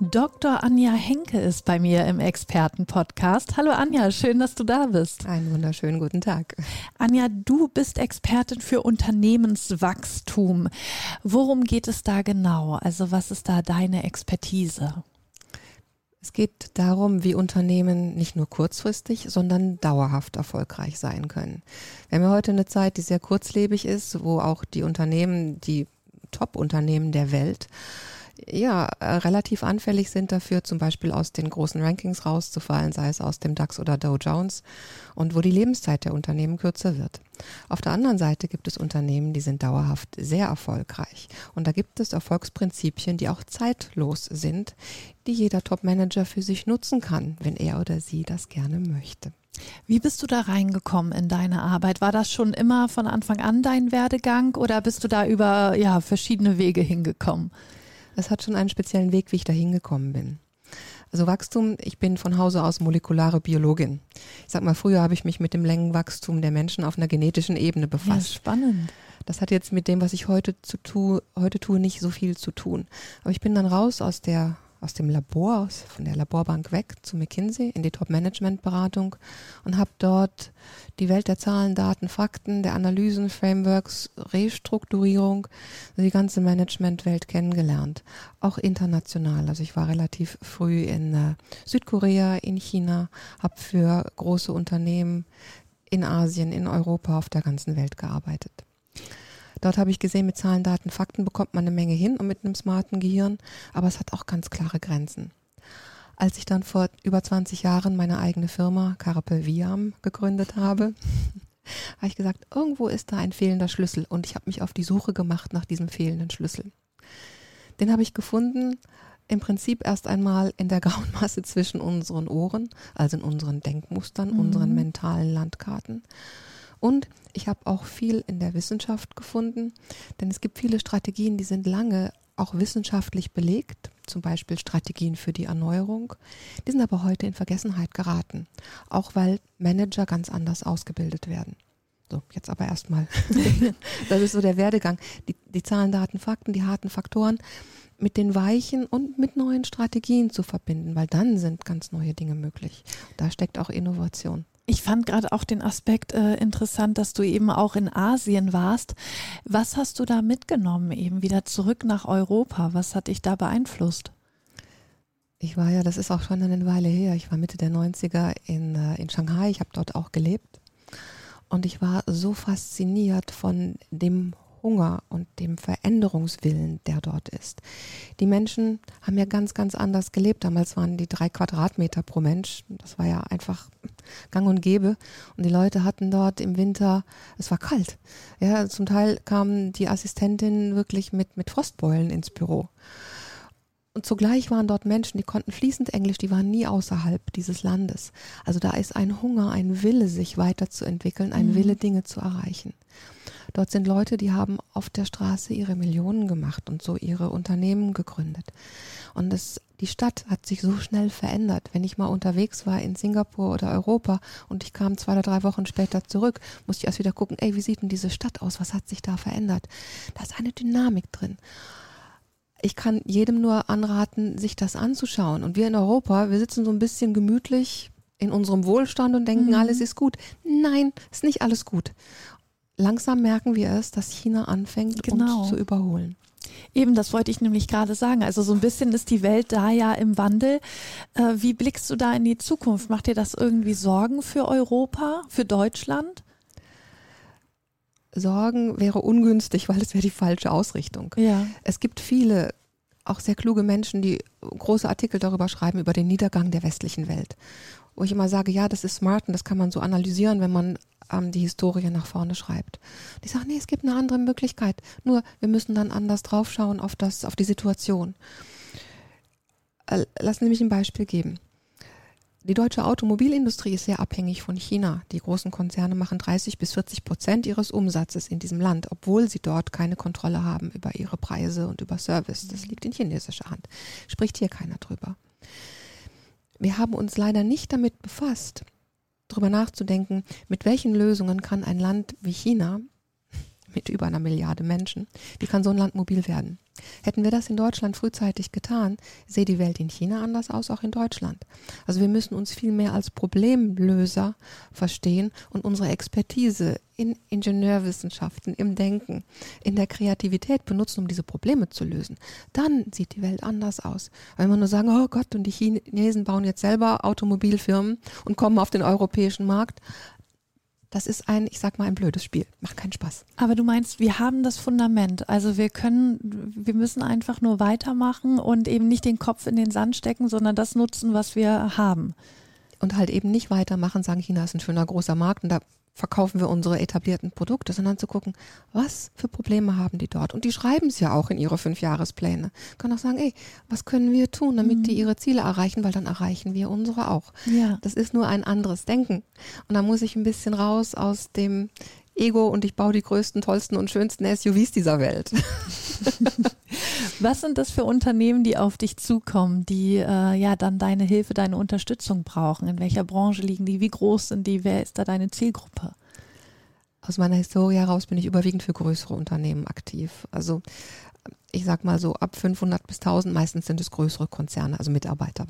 Dr. Anja Henke ist bei mir im Expertenpodcast. Hallo Anja, schön, dass du da bist. Einen wunderschönen guten Tag. Anja, du bist Expertin für Unternehmenswachstum. Worum geht es da genau? Also was ist da deine Expertise? Es geht darum, wie Unternehmen nicht nur kurzfristig, sondern dauerhaft erfolgreich sein können. Wir haben ja heute eine Zeit, die sehr kurzlebig ist, wo auch die Unternehmen, die Top-Unternehmen der Welt, ja, äh, relativ anfällig sind dafür, zum Beispiel aus den großen Rankings rauszufallen, sei es aus dem DAX oder Dow Jones, und wo die Lebenszeit der Unternehmen kürzer wird. Auf der anderen Seite gibt es Unternehmen, die sind dauerhaft sehr erfolgreich. Und da gibt es Erfolgsprinzipien, die auch zeitlos sind, die jeder Top-Manager für sich nutzen kann, wenn er oder sie das gerne möchte. Wie bist du da reingekommen in deine Arbeit? War das schon immer von Anfang an dein Werdegang oder bist du da über ja, verschiedene Wege hingekommen? Es hat schon einen speziellen Weg, wie ich da hingekommen bin. Also Wachstum, ich bin von Hause aus molekulare Biologin. Ich sag mal, früher habe ich mich mit dem Längenwachstum der Menschen auf einer genetischen Ebene befasst. Ja, spannend. Das hat jetzt mit dem, was ich heute zu tue, heute tue, nicht so viel zu tun. Aber ich bin dann raus aus der aus dem Labor, aus, von der Laborbank weg zu McKinsey in die Top-Management-Beratung und habe dort die Welt der Zahlen, Daten, Fakten, der Analysen, Frameworks, Restrukturierung, die ganze Management-Welt kennengelernt. Auch international. Also ich war relativ früh in äh, Südkorea, in China, habe für große Unternehmen in Asien, in Europa, auf der ganzen Welt gearbeitet. Dort habe ich gesehen, mit Zahlen, Daten, Fakten bekommt man eine Menge hin und mit einem smarten Gehirn, aber es hat auch ganz klare Grenzen. Als ich dann vor über 20 Jahren meine eigene Firma Carpe Viam gegründet habe, habe ich gesagt, irgendwo ist da ein fehlender Schlüssel und ich habe mich auf die Suche gemacht nach diesem fehlenden Schlüssel. Den habe ich gefunden, im Prinzip erst einmal in der grauen Masse zwischen unseren Ohren, also in unseren Denkmustern, mhm. unseren mentalen Landkarten. Und ich habe auch viel in der Wissenschaft gefunden, denn es gibt viele Strategien, die sind lange auch wissenschaftlich belegt, zum Beispiel Strategien für die Erneuerung. Die sind aber heute in Vergessenheit geraten, auch weil Manager ganz anders ausgebildet werden. So, jetzt aber erstmal. das ist so der Werdegang. Die, die Zahlen, Daten, Fakten, die harten Faktoren mit den weichen und mit neuen Strategien zu verbinden, weil dann sind ganz neue Dinge möglich. Da steckt auch Innovation. Ich fand gerade auch den Aspekt äh, interessant, dass du eben auch in Asien warst. Was hast du da mitgenommen, eben wieder zurück nach Europa? Was hat dich da beeinflusst? Ich war ja, das ist auch schon eine Weile her, ich war Mitte der 90er in, äh, in Shanghai, ich habe dort auch gelebt. Und ich war so fasziniert von dem Hunger und dem Veränderungswillen, der dort ist. Die Menschen haben ja ganz, ganz anders gelebt. Damals waren die drei Quadratmeter pro Mensch. Das war ja einfach gang und gäbe. Und die Leute hatten dort im Winter, es war kalt. Ja, zum Teil kamen die Assistentinnen wirklich mit, mit Frostbeulen ins Büro. Und zugleich waren dort Menschen, die konnten fließend Englisch, die waren nie außerhalb dieses Landes. Also da ist ein Hunger, ein Wille, sich weiterzuentwickeln, ein mhm. Wille, Dinge zu erreichen. Dort sind Leute, die haben auf der Straße ihre Millionen gemacht und so ihre Unternehmen gegründet. Und das, die Stadt hat sich so schnell verändert. Wenn ich mal unterwegs war in Singapur oder Europa und ich kam zwei oder drei Wochen später zurück, musste ich erst wieder gucken, ey, wie sieht denn diese Stadt aus? Was hat sich da verändert? Da ist eine Dynamik drin ich kann jedem nur anraten, sich das anzuschauen. Und wir in Europa, wir sitzen so ein bisschen gemütlich in unserem Wohlstand und denken, mhm. alles ist gut. Nein, ist nicht alles gut. Langsam merken wir es, dass China anfängt, genau. uns zu überholen. Eben, das wollte ich nämlich gerade sagen. Also so ein bisschen ist die Welt da ja im Wandel. Äh, wie blickst du da in die Zukunft? Macht dir das irgendwie Sorgen für Europa, für Deutschland? Sorgen wäre ungünstig, weil es wäre die falsche Ausrichtung. Ja. Es gibt viele, auch sehr kluge Menschen, die große Artikel darüber schreiben, über den Niedergang der westlichen Welt. Wo ich immer sage, ja, das ist smart und das kann man so analysieren, wenn man ähm, die Historie nach vorne schreibt. Die sagen, nee, es gibt eine andere Möglichkeit. Nur wir müssen dann anders draufschauen auf das, auf die Situation. Äh, lassen Sie mich ein Beispiel geben. die deutsche Automobilindustrie ist sehr abhängig von China. Die großen Konzerne machen 30 bis 40 Prozent ihres Umsatzes in diesem Land, obwohl sie dort keine Kontrolle haben über ihre Preise und über Service. Das liegt in chinesischer Hand. Spricht hier keiner drüber. Wir haben uns leider nicht damit befasst, darüber nachzudenken, mit welchen Lösungen kann ein Land wie China mit über einer Milliarde Menschen. Wie kann so ein Land mobil werden? Hätten wir das in Deutschland frühzeitig getan, sähe die Welt in China anders aus, auch in Deutschland. Also wir müssen uns viel mehr als Problemlöser verstehen und unsere Expertise in Ingenieurwissenschaften, im Denken, in der Kreativität benutzen, um diese Probleme zu lösen. Dann sieht die Welt anders aus. Wenn wir nur sagen, oh Gott, und die Chinesen bauen jetzt selber Automobilfirmen und kommen auf den europäischen Markt, das ist ein, ich sag mal, ein blödes Spiel. Macht keinen Spaß. Aber du meinst, wir haben das Fundament. Also wir können, wir müssen einfach nur weitermachen und eben nicht den Kopf in den Sand stecken, sondern das nutzen, was wir haben. Und halt eben nicht weitermachen, sagen, China ist ein schöner großer Markt und da verkaufen wir unsere etablierten Produkte, sondern zu gucken, was für Probleme haben die dort. Und die schreiben es ja auch in ihre Fünfjahrespläne. Kann auch sagen, ey, was können wir tun, damit mhm. die ihre Ziele erreichen, weil dann erreichen wir unsere auch. Ja. Das ist nur ein anderes Denken. Und da muss ich ein bisschen raus aus dem Ego und ich baue die größten, tollsten und schönsten SUVs dieser Welt. Was sind das für Unternehmen, die auf dich zukommen, die äh, ja dann deine Hilfe, deine Unterstützung brauchen? In welcher Branche liegen die? Wie groß sind die? Wer ist da deine Zielgruppe? Aus meiner Historie heraus bin ich überwiegend für größere Unternehmen aktiv. Also ich sag mal so ab 500 bis 1000, meistens sind es größere Konzerne, also Mitarbeiter.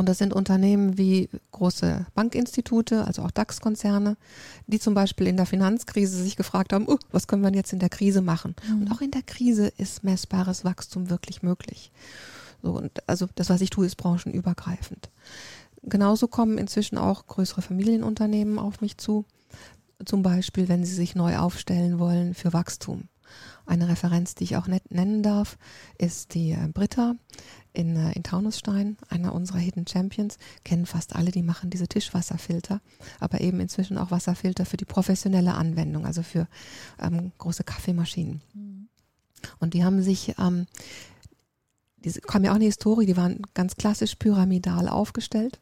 Und das sind Unternehmen wie große Bankinstitute, also auch DAX-Konzerne, die zum Beispiel in der Finanzkrise sich gefragt haben, uh, was können wir jetzt in der Krise machen? Mhm. Und auch in der Krise ist messbares Wachstum wirklich möglich. So, und also das, was ich tue, ist branchenübergreifend. Genauso kommen inzwischen auch größere Familienunternehmen auf mich zu. Zum Beispiel, wenn sie sich neu aufstellen wollen für Wachstum. Eine Referenz, die ich auch nennen darf, ist die äh, Britta in, äh, in Taunusstein, einer unserer Hidden Champions. Kennen fast alle, die machen diese Tischwasserfilter, aber eben inzwischen auch Wasserfilter für die professionelle Anwendung, also für ähm, große Kaffeemaschinen. Mhm. Und die haben sich ähm, die kam ja auch eine Historie, die waren ganz klassisch pyramidal aufgestellt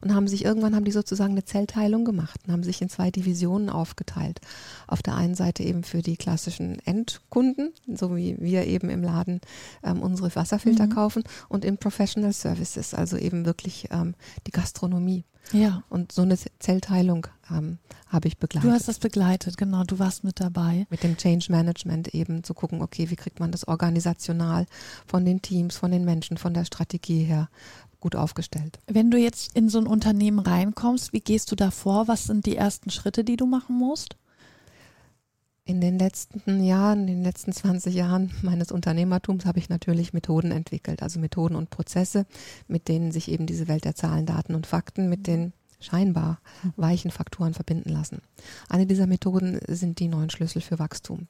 und haben sich irgendwann haben die sozusagen eine Zellteilung gemacht und haben sich in zwei Divisionen aufgeteilt. Auf der einen Seite eben für die klassischen Endkunden, so wie wir eben im Laden ähm, unsere Wasserfilter mhm. kaufen und in Professional Services, also eben wirklich ähm, die Gastronomie. Ja. Und so eine Zellteilung ähm, habe ich begleitet. Du hast das begleitet, genau. Du warst mit dabei. Mit dem Change Management eben zu gucken, okay, wie kriegt man das organisational von den Teams, von den Menschen, von der Strategie her gut aufgestellt. Wenn du jetzt in so ein Unternehmen reinkommst, wie gehst du da vor? Was sind die ersten Schritte, die du machen musst? In den letzten Jahren, in den letzten 20 Jahren meines Unternehmertums habe ich natürlich Methoden entwickelt, also Methoden und Prozesse, mit denen sich eben diese Welt der Zahlen, Daten und Fakten mit den scheinbar weichen Faktoren verbinden lassen. Eine dieser Methoden sind die neuen Schlüssel für Wachstum.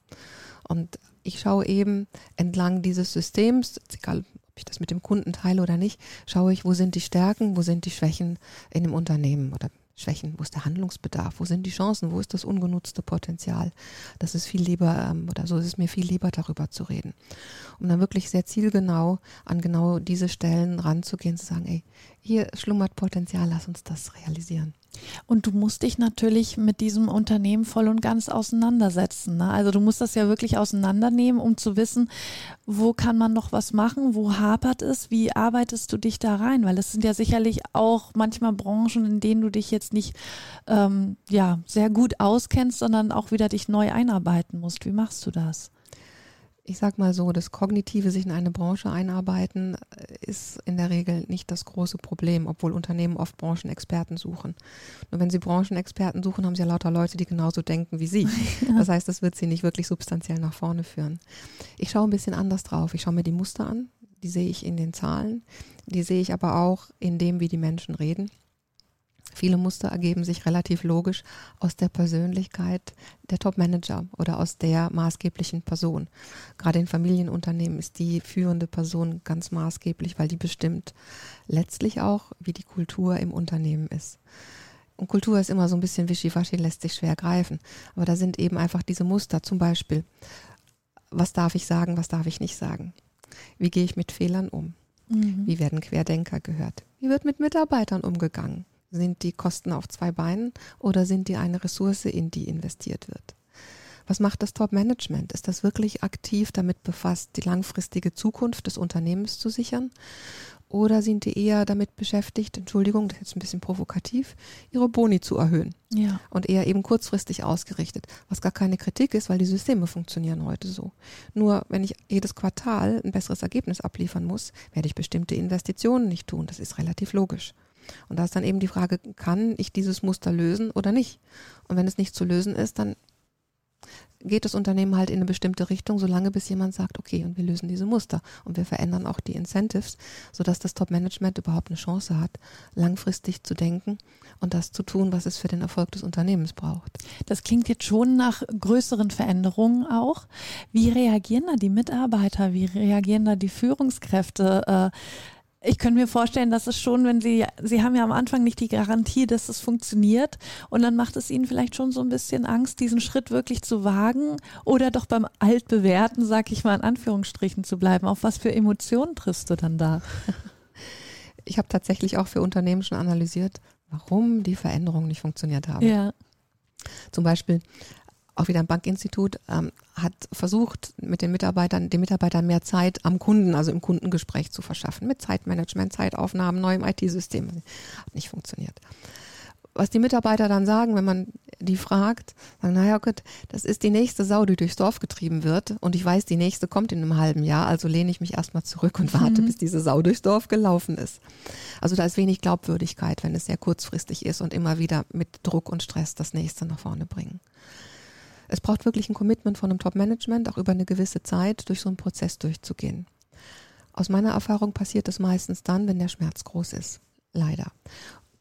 Und ich schaue eben entlang dieses Systems, egal ob ich das mit dem Kunden teile oder nicht, schaue ich, wo sind die Stärken, wo sind die Schwächen in dem Unternehmen oder Schwächen? Wo ist der Handlungsbedarf? Wo sind die Chancen? Wo ist das ungenutzte Potenzial? Das ist viel lieber, ähm, oder so ist es mir viel lieber, darüber zu reden. Um dann wirklich sehr zielgenau an genau diese Stellen ranzugehen, zu sagen, ey, hier schlummert Potenzial, lass uns das realisieren. Und du musst dich natürlich mit diesem Unternehmen voll und ganz auseinandersetzen. Ne? Also du musst das ja wirklich auseinandernehmen, um zu wissen, wo kann man noch was machen, wo hapert es, wie arbeitest du dich da rein? Weil es sind ja sicherlich auch manchmal Branchen, in denen du dich jetzt nicht ähm, ja, sehr gut auskennst, sondern auch wieder dich neu einarbeiten musst. Wie machst du das? Ich sag mal so, das kognitive sich in eine Branche einarbeiten äh, ist in der Regel nicht das große Problem, obwohl Unternehmen oft Branchenexperten suchen. Nur wenn sie Branchenexperten suchen, haben sie ja lauter Leute, die genauso denken wie sie. Das heißt, das wird sie nicht wirklich substanziell nach vorne führen. Ich schaue ein bisschen anders drauf. Ich schaue mir die Muster an, die sehe ich in den Zahlen, die sehe ich aber auch in dem, wie die Menschen reden. Viele Muster ergeben sich relativ logisch aus der Persönlichkeit der Top-Manager oder aus der maßgeblichen Person. Gerade in Familienunternehmen ist die führende Person ganz maßgeblich, weil die bestimmt letztlich auch, wie die Kultur im Unternehmen ist. Und Kultur ist immer so ein bisschen wischiwaschi, lässt sich schwer greifen. Aber da sind eben einfach diese Muster, zum Beispiel, was darf ich sagen, was darf ich nicht sagen? Wie gehe ich mit Fehlern um? Mhm. Wie werden Querdenker gehört? Wie wird mit Mitarbeitern umgegangen? Sind die Kosten auf zwei Beinen oder sind die eine Ressource, in die investiert wird? Was macht das Top-Management? Ist das wirklich aktiv damit befasst, die langfristige Zukunft des Unternehmens zu sichern? Oder sind die eher damit beschäftigt, Entschuldigung, das ist jetzt ein bisschen provokativ, ihre Boni zu erhöhen? Ja. Und eher eben kurzfristig ausgerichtet, was gar keine Kritik ist, weil die Systeme funktionieren heute so. Nur wenn ich jedes Quartal ein besseres Ergebnis abliefern muss, werde ich bestimmte Investitionen nicht tun. Das ist relativ logisch. Und da ist dann eben die Frage, kann ich dieses Muster lösen oder nicht? Und wenn es nicht zu lösen ist, dann geht das Unternehmen halt in eine bestimmte Richtung, solange bis jemand sagt, okay, und wir lösen diese Muster und wir verändern auch die Incentives, sodass das Top-Management überhaupt eine Chance hat, langfristig zu denken und das zu tun, was es für den Erfolg des Unternehmens braucht. Das klingt jetzt schon nach größeren Veränderungen auch. Wie reagieren da die Mitarbeiter? Wie reagieren da die Führungskräfte? Äh, ich könnte mir vorstellen, dass es schon, wenn Sie, Sie haben ja am Anfang nicht die Garantie, dass es funktioniert und dann macht es Ihnen vielleicht schon so ein bisschen Angst, diesen Schritt wirklich zu wagen oder doch beim Altbewährten, sag ich mal in Anführungsstrichen, zu bleiben. Auf was für Emotionen triffst du dann da? Ich habe tatsächlich auch für Unternehmen schon analysiert, warum die Veränderungen nicht funktioniert haben. Ja. Zum Beispiel auch wieder ein Bankinstitut, ähm, hat versucht, mit den Mitarbeitern, den Mitarbeitern mehr Zeit am Kunden, also im Kundengespräch zu verschaffen, mit Zeitmanagement, Zeitaufnahmen, neuem IT-System. Hat nicht funktioniert. Was die Mitarbeiter dann sagen, wenn man die fragt, sagen, naja gut, das ist die nächste Sau, die durchs Dorf getrieben wird und ich weiß, die nächste kommt in einem halben Jahr, also lehne ich mich erstmal zurück und warte, mhm. bis diese Sau durchs Dorf gelaufen ist. Also da ist wenig Glaubwürdigkeit, wenn es sehr kurzfristig ist und immer wieder mit Druck und Stress das nächste nach vorne bringen es braucht wirklich ein Commitment von einem Top-Management, auch über eine gewisse Zeit durch so einen Prozess durchzugehen. Aus meiner Erfahrung passiert das meistens dann, wenn der Schmerz groß ist. Leider.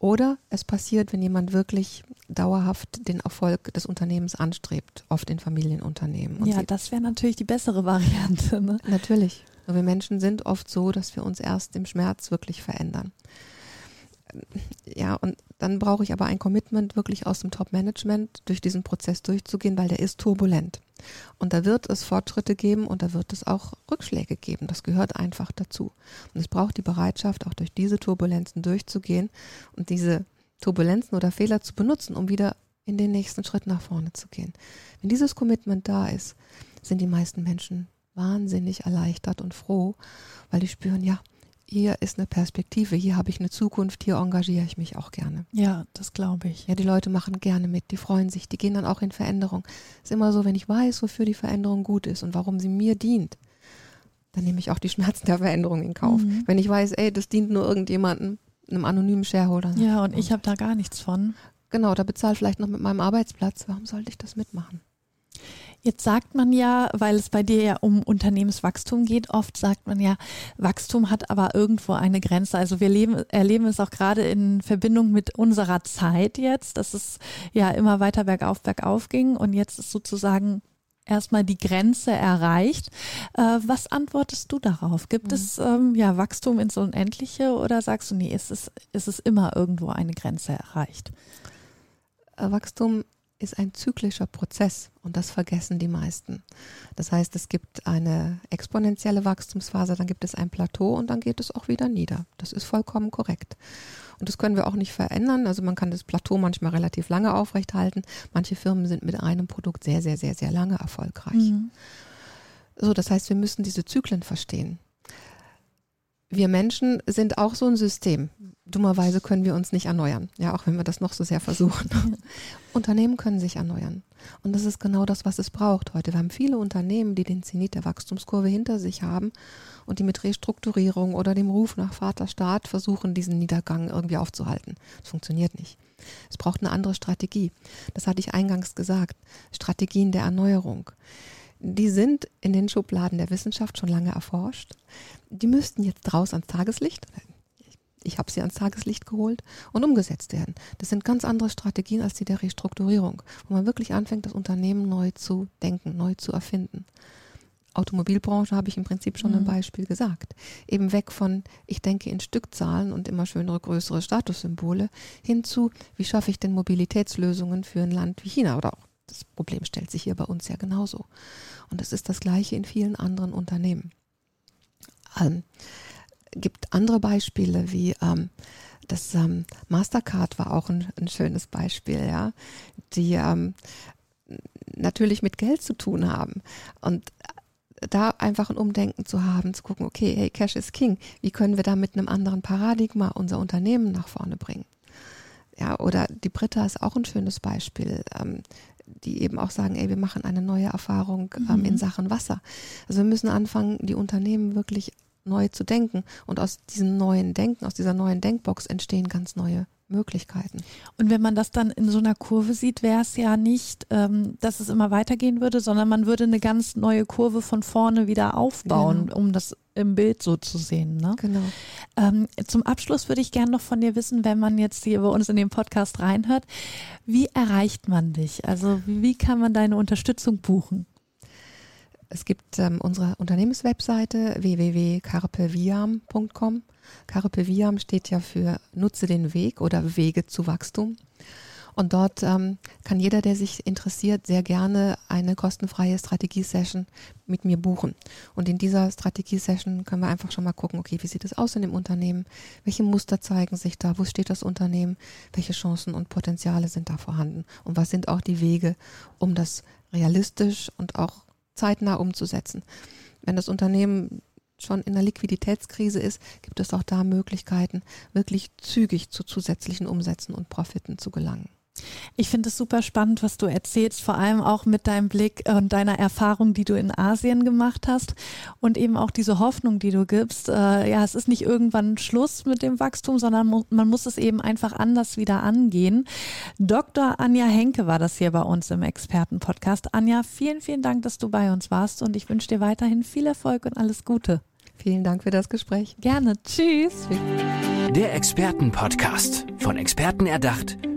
Oder es passiert, wenn jemand wirklich dauerhaft den Erfolg des Unternehmens anstrebt, oft in Familienunternehmen. Ja, das wäre natürlich die bessere Variante. Ne? Natürlich. wir Menschen sind oft so, dass wir uns erst im Schmerz wirklich verändern ja, und dann brauche ich aber ein Commitment wirklich aus dem Top-Management, durch diesen Prozess durchzugehen, weil der ist turbulent. Und da wird es Fortschritte geben und da wird es auch Rückschläge geben. Das gehört einfach dazu. Und es braucht die Bereitschaft, auch durch diese Turbulenzen durchzugehen und diese Turbulenzen oder Fehler zu benutzen, um wieder in den nächsten Schritt nach vorne zu gehen. Wenn dieses Commitment da ist, sind die meisten Menschen wahnsinnig erleichtert und froh, weil die spüren, ja, hier ist eine Perspektive, hier habe ich eine Zukunft, hier engagiere ich mich auch gerne. Ja, das glaube ich. Ja, die Leute machen gerne mit, die freuen sich, die gehen dann auch in Veränderung. Es ist immer so, wenn ich weiß, wofür die Veränderung gut ist und warum sie mir dient, dann nehme ich auch die Schmerzen der Veränderung in Kauf. Mhm. Wenn ich weiß, ey, das dient nur irgendjemandem, einem anonymen Shareholder. Ja, und ich habe da gar nichts von. Genau, da bezahlt vielleicht noch mit meinem Arbeitsplatz. Warum sollte ich das mitmachen? Jetzt sagt man ja, weil es bei dir ja um Unternehmenswachstum geht, oft sagt man ja, Wachstum hat aber irgendwo eine Grenze. Also wir leben, erleben es auch gerade in Verbindung mit unserer Zeit jetzt, dass es ja immer weiter bergauf, bergauf ging und jetzt ist sozusagen erstmal die Grenze erreicht. Äh, was antwortest du darauf? Gibt mhm. es ähm, ja Wachstum ins Unendliche oder sagst du, nee, ist es, ist es immer irgendwo eine Grenze erreicht? Wachstum ist ein zyklischer Prozess und das vergessen die meisten. Das heißt, es gibt eine exponentielle Wachstumsphase, dann gibt es ein Plateau und dann geht es auch wieder nieder. Das ist vollkommen korrekt. Und das können wir auch nicht verändern. Also man kann das Plateau manchmal relativ lange aufrechthalten. Manche Firmen sind mit einem Produkt sehr, sehr, sehr, sehr lange erfolgreich. Mhm. So, das heißt, wir müssen diese Zyklen verstehen wir Menschen sind auch so ein System. Dummerweise können wir uns nicht erneuern, ja, auch wenn wir das noch so sehr versuchen. Unternehmen können sich erneuern. Und das ist genau das, was es braucht heute. Wir haben viele Unternehmen, die den Zenit der Wachstumskurve hinter sich haben und die mit Restrukturierung oder dem Ruf nach Vaterstaat versuchen, diesen Niedergang irgendwie aufzuhalten. Das funktioniert nicht. Es braucht eine andere Strategie. Das hatte ich eingangs gesagt. Strategien der Erneuerung die sind in den Schubladen der Wissenschaft schon lange erforscht. Die müssten jetzt raus ans Tageslicht. Ich habe sie ans Tageslicht geholt und umgesetzt werden. Das sind ganz andere Strategien als die der Restrukturierung, wo man wirklich anfängt, das Unternehmen neu zu denken, neu zu erfinden. Automobilbranche habe ich im Prinzip schon mhm. ein Beispiel gesagt. Eben weg von, ich denke in Stückzahlen und immer schönere, größere Statussymbole, hin zu, wie schaffe ich denn Mobilitätslösungen für ein Land wie China oder auch das Problem stellt sich hier bei uns ja genauso. Und es ist das gleiche in vielen anderen Unternehmen. Ähm, gibt andere Beispiele wie ähm, das ähm, Mastercard war auch ein, ein, schönes Beispiel, ja, die ähm, natürlich mit Geld zu tun haben und da einfach ein Umdenken zu haben, zu gucken, okay, hey, Cash is King, wie können wir da mit einem anderen Paradigma unser Unternehmen nach vorne bringen? Ja, oder die Britta ist auch ein schönes Beispiel, ähm, die eben auch sagen, ey, wir machen eine neue Erfahrung ähm, mhm. in Sachen Wasser. Also wir müssen anfangen, die Unternehmen wirklich neu zu denken. Und aus diesem neuen Denken, aus dieser neuen Denkbox entstehen ganz neue Möglichkeiten. Und wenn man das dann in so einer Kurve sieht, wäre es ja nicht, ähm, dass es immer weitergehen würde, sondern man würde eine ganz neue Kurve von vorne wieder aufbauen, genau. um das im Bild so zu sehen. Ne? Genau. Ähm, zum Abschluss würde ich gerne noch von dir wissen, wenn man jetzt hier bei uns in den Podcast reinhört, wie erreicht man dich? Also wie kann man deine Unterstützung buchen? Es gibt ähm, unsere Unternehmenswebseite www.carpeviam.com. Carpe Viam steht ja für Nutze den Weg oder Wege zu Wachstum. Und dort ähm, kann jeder, der sich interessiert, sehr gerne eine kostenfreie Strategiesession mit mir buchen. Und in dieser Strategiesession können wir einfach schon mal gucken, okay, wie sieht es aus in dem Unternehmen? Welche Muster zeigen sich da? Wo steht das Unternehmen? Welche Chancen und Potenziale sind da vorhanden? Und was sind auch die Wege, um das realistisch und auch zeitnah umzusetzen. Wenn das Unternehmen schon in einer Liquiditätskrise ist, gibt es auch da Möglichkeiten, wirklich zügig zu zusätzlichen Umsätzen und Profiten zu gelangen. Ich finde es super spannend, was du erzählst, vor allem auch mit deinem Blick und deiner Erfahrung, die du in Asien gemacht hast und eben auch diese Hoffnung, die du gibst. Äh, ja, es ist nicht irgendwann Schluss mit dem Wachstum, sondern man muss es eben einfach anders wieder angehen. Dr. Anja Henke war das hier bei uns im Expertenpodcast. Anja, vielen, vielen Dank, dass du bei uns warst und ich wünsche dir weiterhin viel Erfolg und alles Gute. Vielen Dank für das Gespräch. Gerne. Tschüss. Der Expertenpodcast. Von Experten erdacht,